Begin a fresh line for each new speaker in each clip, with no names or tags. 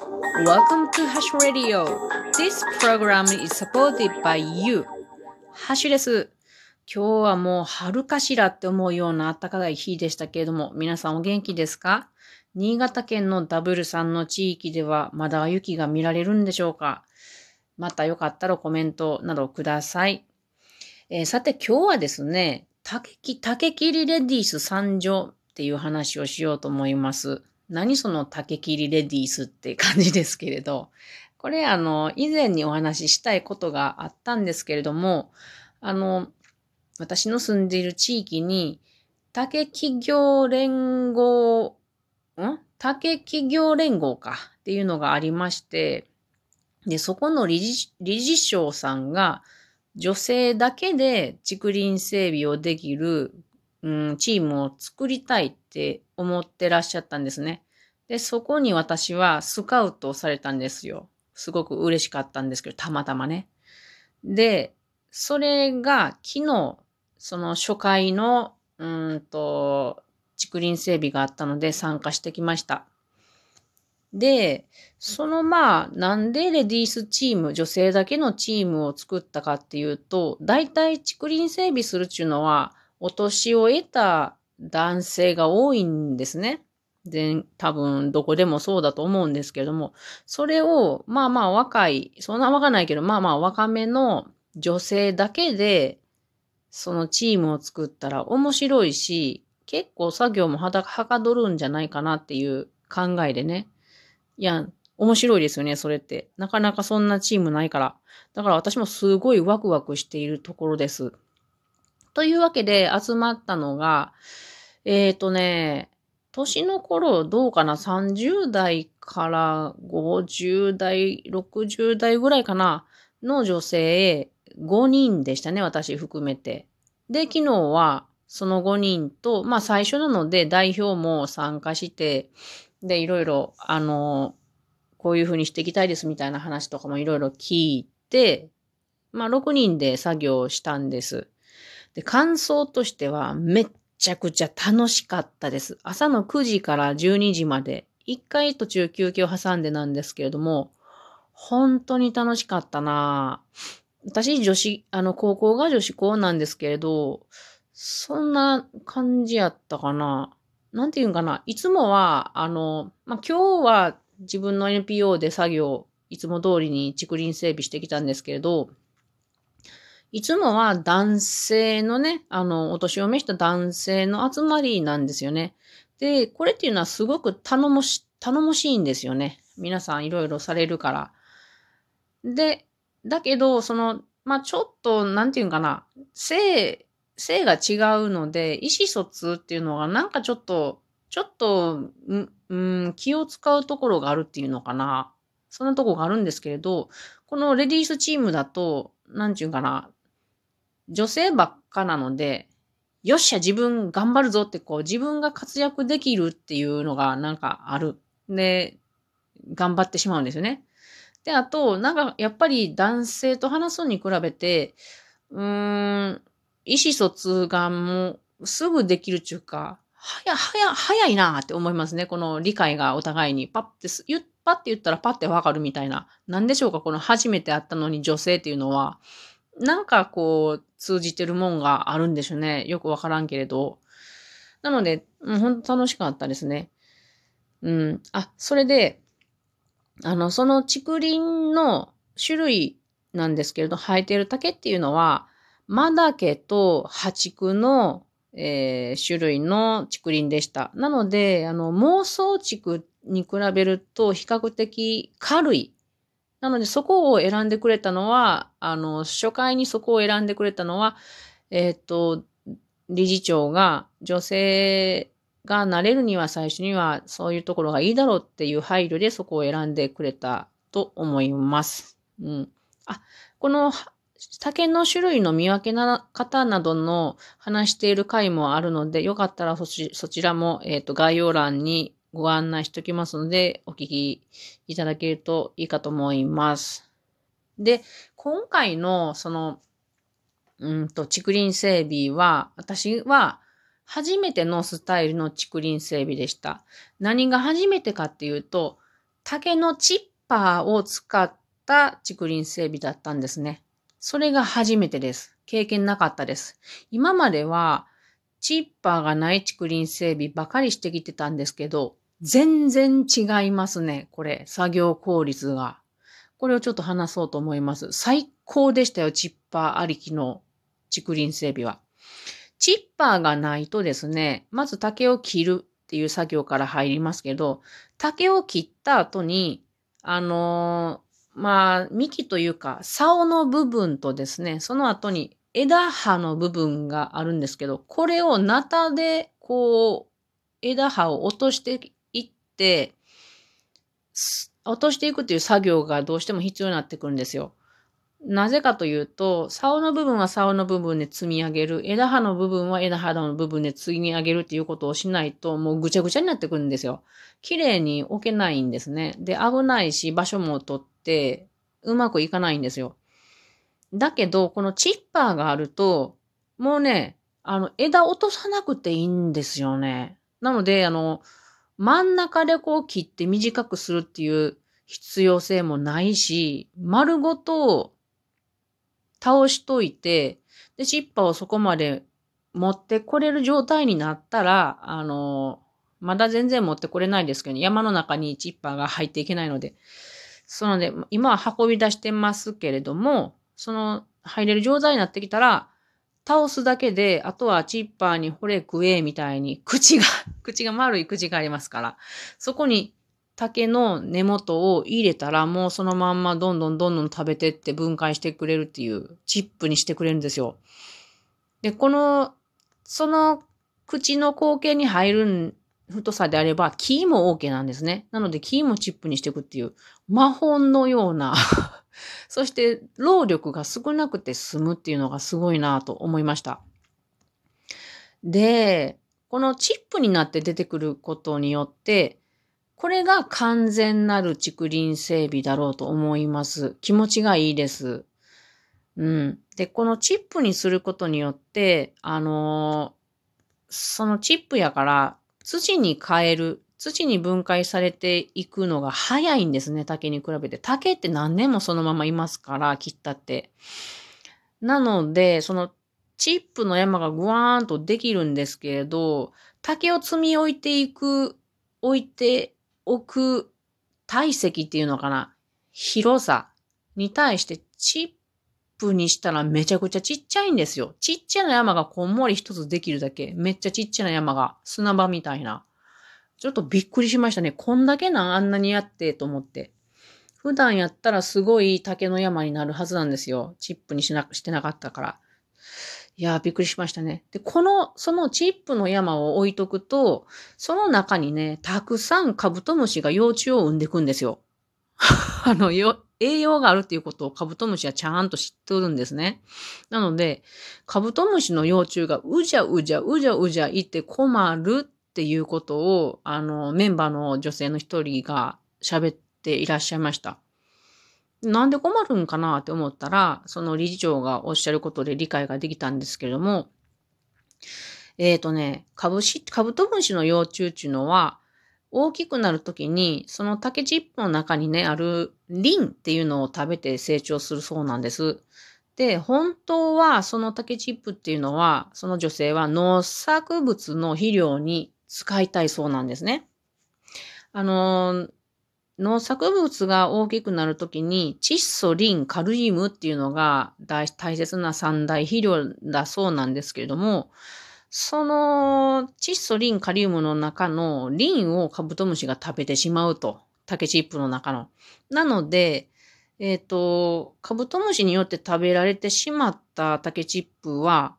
Welcome to Hash Radio. This program is supported by you. ハッシュです。今日はもう春かしらって思うような暖かい日でしたけれども、皆さんお元気ですか？新潟県のダブルさんの地域ではまだ雪が見られるんでしょうか？またよかったらコメントなどください。えー、さて今日はですね、竹切りレディース参上っていう話をしようと思います。何その竹切りレディースって感じですけれど、これあの、以前にお話ししたいことがあったんですけれども、あの、私の住んでいる地域に、竹企業連合、ん？竹企業連合かっていうのがありまして、で、そこの理事理事長さんが、女性だけで竹林整備をできる、うん、チームを作りたいって思ってらっしゃったんですね。で、そこに私はスカウトされたんですよ。すごく嬉しかったんですけど、たまたまね。で、それが昨日、その初回の、うんと、竹林整備があったので参加してきました。で、そのまあ、なんでレディースチーム、女性だけのチームを作ったかっていうと、大体竹林整備するっていうのは、お年を得た男性が多いんですね。で、多分どこでもそうだと思うんですけれども、それを、まあまあ若い、そんな若ないけど、まあまあ若めの女性だけで、そのチームを作ったら面白いし、結構作業もはかどるんじゃないかなっていう考えでね。いや、面白いですよね、それって。なかなかそんなチームないから。だから私もすごいワクワクしているところです。というわけで集まったのが、えっ、ー、とね、年の頃どうかな ?30 代から50代、60代ぐらいかなの女性5人でしたね、私含めて。で、昨日はその5人と、まあ最初なので代表も参加して、で、いろいろ、あの、こういうふうにしていきたいですみたいな話とかもいろいろ聞いて、まあ6人で作業したんです。で、感想としてはめっちゃくちゃ楽しかったです。朝の9時から12時まで、一回途中休憩を挟んでなんですけれども、本当に楽しかったな私、女子、あの、高校が女子校なんですけれど、そんな感じやったかな。なんていうんかな。いつもは、あの、まあ、今日は自分の NPO で作業、いつも通りに竹林整備してきたんですけれど、いつもは男性のね、あの、お年を召した男性の集まりなんですよね。で、これっていうのはすごく頼もし、頼もしいんですよね。皆さんいろいろされるから。で、だけど、その、まあ、ちょっと、なんていうかな、性、性が違うので、意思疎通っていうのがなんかちょっと、ちょっと、うん、気を使うところがあるっていうのかな。そんなとこがあるんですけれど、このレディースチームだと、なんていうかな、女性ばっかなので、よっしゃ、自分頑張るぞってこう、自分が活躍できるっていうのがなんかある。で、頑張ってしまうんですよね。で、あと、なんか、やっぱり男性と話すに比べて、うーん、意思疎通がもうすぐできるっていうか、早、早、早いなって思いますね。この理解がお互いに。パッて言、パッて言ったらパッてわかるみたいな。なんでしょうかこの初めて会ったのに女性っていうのは、なんかこう、通じてるもんがあるんでしょうね。よくわからんけれど。なので、うん、ほんと楽しかったですね。うん。あ、それで、あの、その竹林の種類なんですけれど、生えてる竹っていうのは、マダケとハチクの、えー、種類の竹林でした。なので、あの、妄想竹に比べると比較的軽いなので、そこを選んでくれたのは、あの、初回にそこを選んでくれたのは、えっ、と、理事長が女性がなれるには最初にはそういうところがいいだろうっていう配慮でそこを選んでくれたと思います。うん。あ、この竹の種類の見分けな方などの話している回もあるので、よかったらそちらも、えっ、ー、と概要欄にご案内しておきますので、お聞きいただけるといいかと思います。で、今回のその、うんと、竹林整備は、私は初めてのスタイルの竹林整備でした。何が初めてかっていうと、竹のチッパーを使った竹林整備だったんですね。それが初めてです。経験なかったです。今までは、チッパーがない竹林整備ばかりしてきてたんですけど、全然違いますね。これ、作業効率が。これをちょっと話そうと思います。最高でしたよ、チッパーありきの竹林整備は。チッパーがないとですね、まず竹を切るっていう作業から入りますけど、竹を切った後に、あのー、まあ、幹というか、竿の部分とですね、その後に枝葉の部分があるんですけど、これをナタで、こう、枝葉を落としていって、落としていくっていう作業がどうしても必要になってくるんですよ。なぜかというと、竿の部分は竿の部分で積み上げる、枝葉の部分は枝葉の部分で積み上げるっていうことをしないと、もうぐちゃぐちゃになってくるんですよ。綺麗に置けないんですね。で、危ないし、場所も取って、うまくいかないんですよ。だけど、このチッパーがあると、もうね、あの、枝落とさなくていいんですよね。なので、あの、真ん中でこう切って短くするっていう必要性もないし、丸ごと倒しといて、で、チッパーをそこまで持ってこれる状態になったら、あの、まだ全然持ってこれないですけど、ね、山の中にチッパーが入っていけないので。そので、今は運び出してますけれども、その入れる状態になってきたら、倒すだけで、あとはチッパーにほれ食えみたいに、口が、口が丸い口がありますから、そこに竹の根元を入れたら、もうそのまんまどんどんどんどん食べてって分解してくれるっていうチップにしてくれるんですよ。で、この、その口の後径に入る太さであれば、木も OK なんですね。なので、木もチップにしていくっていう、魔法のようなそして、労力が少なくて済むっていうのがすごいなと思いました。で、このチップになって出てくることによって、これが完全なる竹林整備だろうと思います。気持ちがいいです。うん。で、このチップにすることによって、あのー、そのチップやから土に変える、土に分解されていくのが早いんですね、竹に比べて。竹って何年もそのままいますから、切ったって。なので、そのチップの山がぐわーんとできるんですけれど、竹を積み置いていく、置いて置く体積っていうのかな広さに対してチップにしたらめちゃくちゃちっちゃいんですよ。ちっちゃな山がこんもり一つできるだけ。めっちゃちっちゃな山が砂場みたいな。ちょっとびっくりしましたね。こんだけなんあんなにやってと思って。普段やったらすごい竹の山になるはずなんですよ。チップにしなく、してなかったから。いやー、びっくりしましたね。で、この、そのチップの山を置いとくと、その中にね、たくさんカブトムシが幼虫を産んでいくんですよ。あの、よ、栄養があるっていうことをカブトムシはちゃんと知ってるんですね。なので、カブトムシの幼虫がうじゃうじゃうじゃうじゃいて困るっていうことを、あの、メンバーの女性の一人が喋っていらっしゃいました。なんで困るんかなって思ったら、その理事長がおっしゃることで理解ができたんですけれども、えっ、ー、とね、カブシ、カブトムシの幼虫っていうのは、大きくなるときに、その竹チップの中にね、あるリンっていうのを食べて成長するそうなんです。で、本当はその竹チップっていうのは、その女性は農作物の肥料に使いたいそうなんですね。あの、農作物が大きくなるときに、窒素、リン、カルシウムっていうのが大切な三大肥料だそうなんですけれども、その窒素、リン、カリウムの中のリンをカブトムシが食べてしまうと。竹チップの中の。なので、えっ、ー、と、カブトムシによって食べられてしまった竹チップは、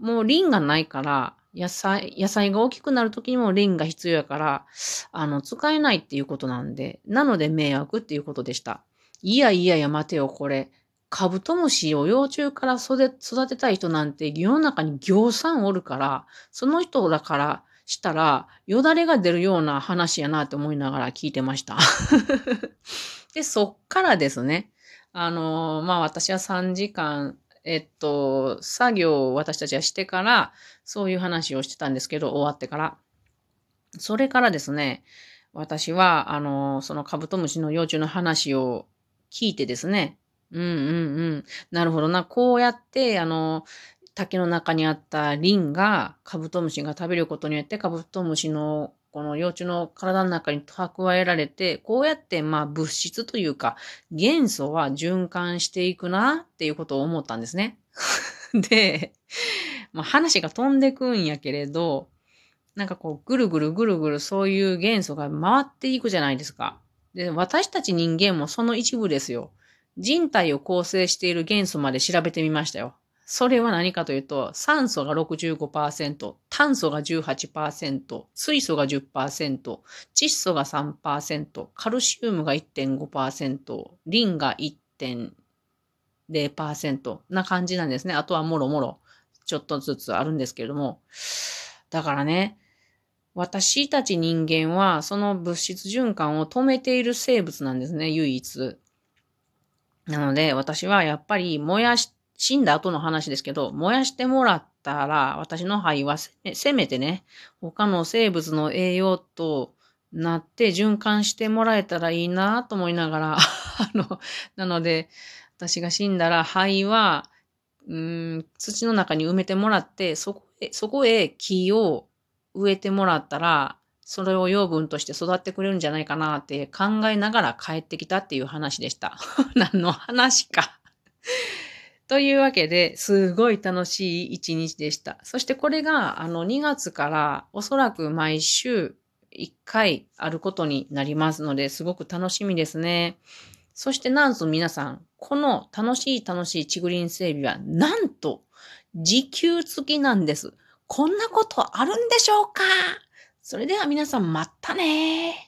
もうリンがないから、野菜、野菜が大きくなる時にもリンが必要やから、あの、使えないっていうことなんで、なので迷惑っていうことでした。いやいやいや、待てよ、これ。カブトムシを幼虫から育てたい人なんて世の中に行産おるから、その人だからしたら、よだれが出るような話やなって思いながら聞いてました。で、そっからですね、あのまあ私は3時間えっと、作業を私たちはしてから、そういう話をしてたんですけど、終わってから。それからですね、私は、あの、そのカブトムシの幼虫の話を聞いてですね、うんうんうん。なるほどな。こうやって、あの、竹の中にあったリンがカブトムシが食べることによってカブトムシのこの幼虫の体の中に蓄えられて、こうやってまあ物質というか元素は循環していくなっていうことを思ったんですね。で、まあ、話が飛んでくんやけれど、なんかこうぐるぐるぐるぐるそういう元素が回っていくじゃないですか。で、私たち人間もその一部ですよ。人体を構成している元素まで調べてみましたよ。それは何かというと、酸素が65%、炭素が18%、水素が10%、窒素が3%、カルシウムが1.5%、リンが1.0%な感じなんですね。あとはもろもろ、ちょっとずつあるんですけれども。だからね、私たち人間はその物質循環を止めている生物なんですね、唯一。なので、私はやっぱり燃やし、死んだ後の話ですけど、燃やしてもらったら、私の肺はせめてね、他の生物の栄養となって循環してもらえたらいいなと思いながら、あの、なので、私が死んだら肺は、うん、土の中に埋めてもらって、そこへ、そこへ木を植えてもらったら、それを養分として育ってくれるんじゃないかなって考えながら帰ってきたっていう話でした。何の話かというわけで、すごい楽しい一日でした。そしてこれが、あの、2月からおそらく毎週1回あることになりますので、すごく楽しみですね。そしてなんと皆さん、この楽しい楽しいチグリン整備は、なんと、時給付きなんです。こんなことあるんでしょうか？それでは皆さんまたね